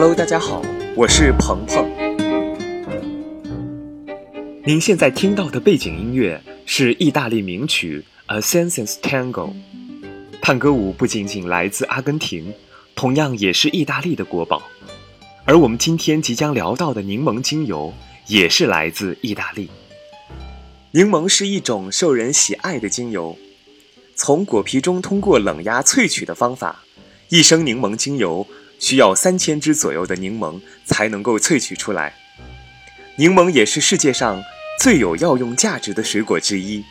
Hello，大家好，我是鹏鹏。您现在听到的背景音乐是意大利名曲《A Senses Tango》。探戈舞不仅仅来自阿根廷，同样也是意大利的国宝。而我们今天即将聊到的柠檬精油，也是来自意大利。柠檬是一种受人喜爱的精油，从果皮中通过冷压萃取的方法，一升柠檬精油。需要三千只左右的柠檬才能够萃取出来。柠檬也是世界上最有药用价值的水果之一。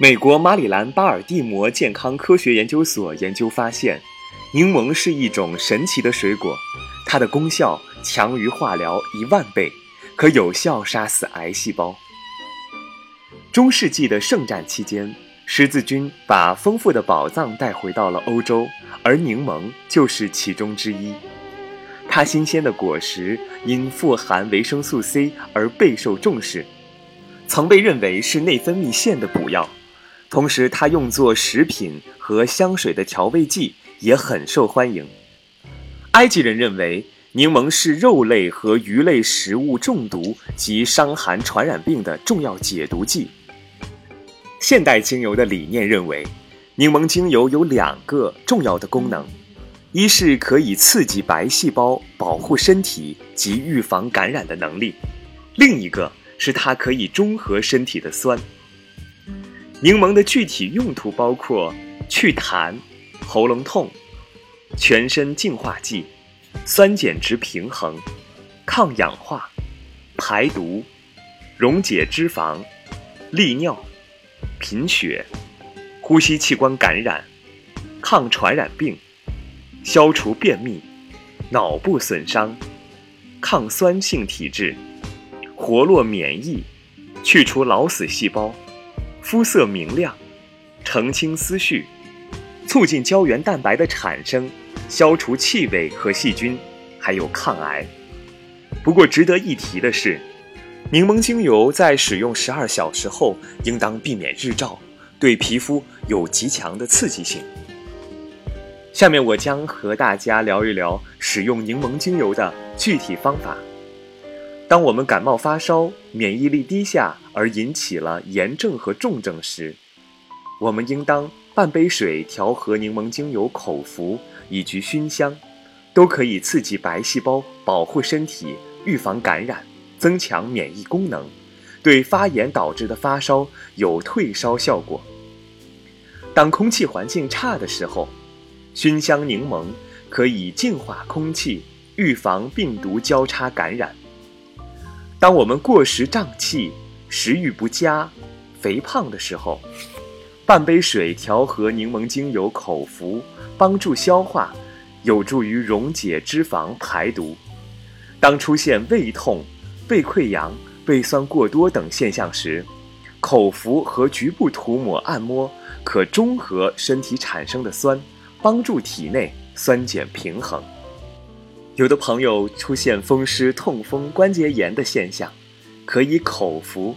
美国马里兰巴尔的摩健康科学研究所研究发现，柠檬是一种神奇的水果，它的功效强于化疗一万倍，可有效杀死癌细胞。中世纪的圣战期间。十字军把丰富的宝藏带回到了欧洲，而柠檬就是其中之一。它新鲜的果实因富含维生素 C 而备受重视，曾被认为是内分泌腺的补药。同时，它用作食品和香水的调味剂也很受欢迎。埃及人认为柠檬是肉类和鱼类食物中毒及伤寒传染病的重要解毒剂。现代精油的理念认为，柠檬精油有两个重要的功能：一是可以刺激白细胞、保护身体及预防感染的能力；另一个是它可以中和身体的酸。柠檬的具体用途包括祛痰、喉咙痛、全身净化剂、酸碱值平衡、抗氧化、排毒、溶解脂肪、利尿。贫血、呼吸器官感染、抗传染病、消除便秘、脑部损伤、抗酸性体质、活络免疫、去除老死细胞、肤色明亮、澄清思绪、促进胶原蛋白的产生、消除气味和细菌，还有抗癌。不过值得一提的是。柠檬精油在使用十二小时后，应当避免日照，对皮肤有极强的刺激性。下面我将和大家聊一聊使用柠檬精油的具体方法。当我们感冒发烧、免疫力低下而引起了炎症和重症时，我们应当半杯水调和柠檬精油口服，以及熏香，都可以刺激白细胞，保护身体，预防感染。增强免疫功能，对发炎导致的发烧有退烧效果。当空气环境差的时候，熏香柠檬可以净化空气，预防病毒交叉感染。当我们过食胀气、食欲不佳、肥胖的时候，半杯水调和柠檬精油口服，帮助消化，有助于溶解脂肪、排毒。当出现胃痛，胃溃疡、胃酸过多等现象时，口服和局部涂抹按摩可中和身体产生的酸，帮助体内酸碱平衡。有的朋友出现风湿、痛风、关节炎的现象，可以口服，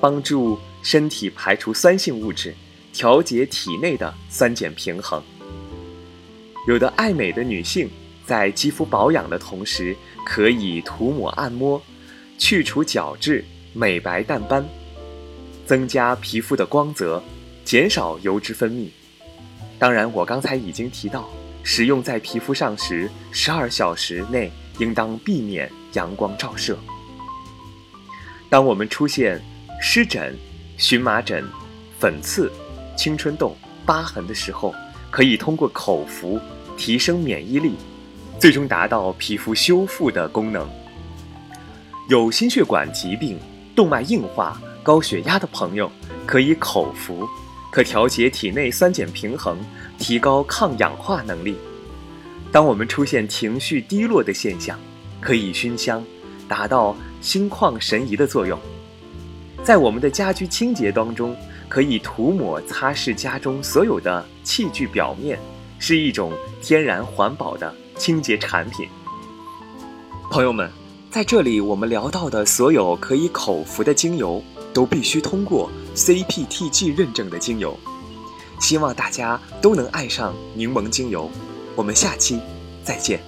帮助身体排除酸性物质，调节体内的酸碱平衡。有的爱美的女性在肌肤保养的同时，可以涂抹按摩。去除角质、美白淡斑，增加皮肤的光泽，减少油脂分泌。当然，我刚才已经提到，使用在皮肤上时，十二小时内应当避免阳光照射。当我们出现湿疹、荨麻疹、粉刺、青春痘、疤痕的时候，可以通过口服提升免疫力，最终达到皮肤修复的功能。有心血管疾病、动脉硬化、高血压的朋友，可以口服，可调节体内酸碱平衡，提高抗氧化能力。当我们出现情绪低落的现象，可以熏香，达到心旷神怡的作用。在我们的家居清洁当中，可以涂抹擦拭家中所有的器具表面，是一种天然环保的清洁产品。朋友们。在这里，我们聊到的所有可以口服的精油，都必须通过 CPTG 认证的精油。希望大家都能爱上柠檬精油。我们下期再见。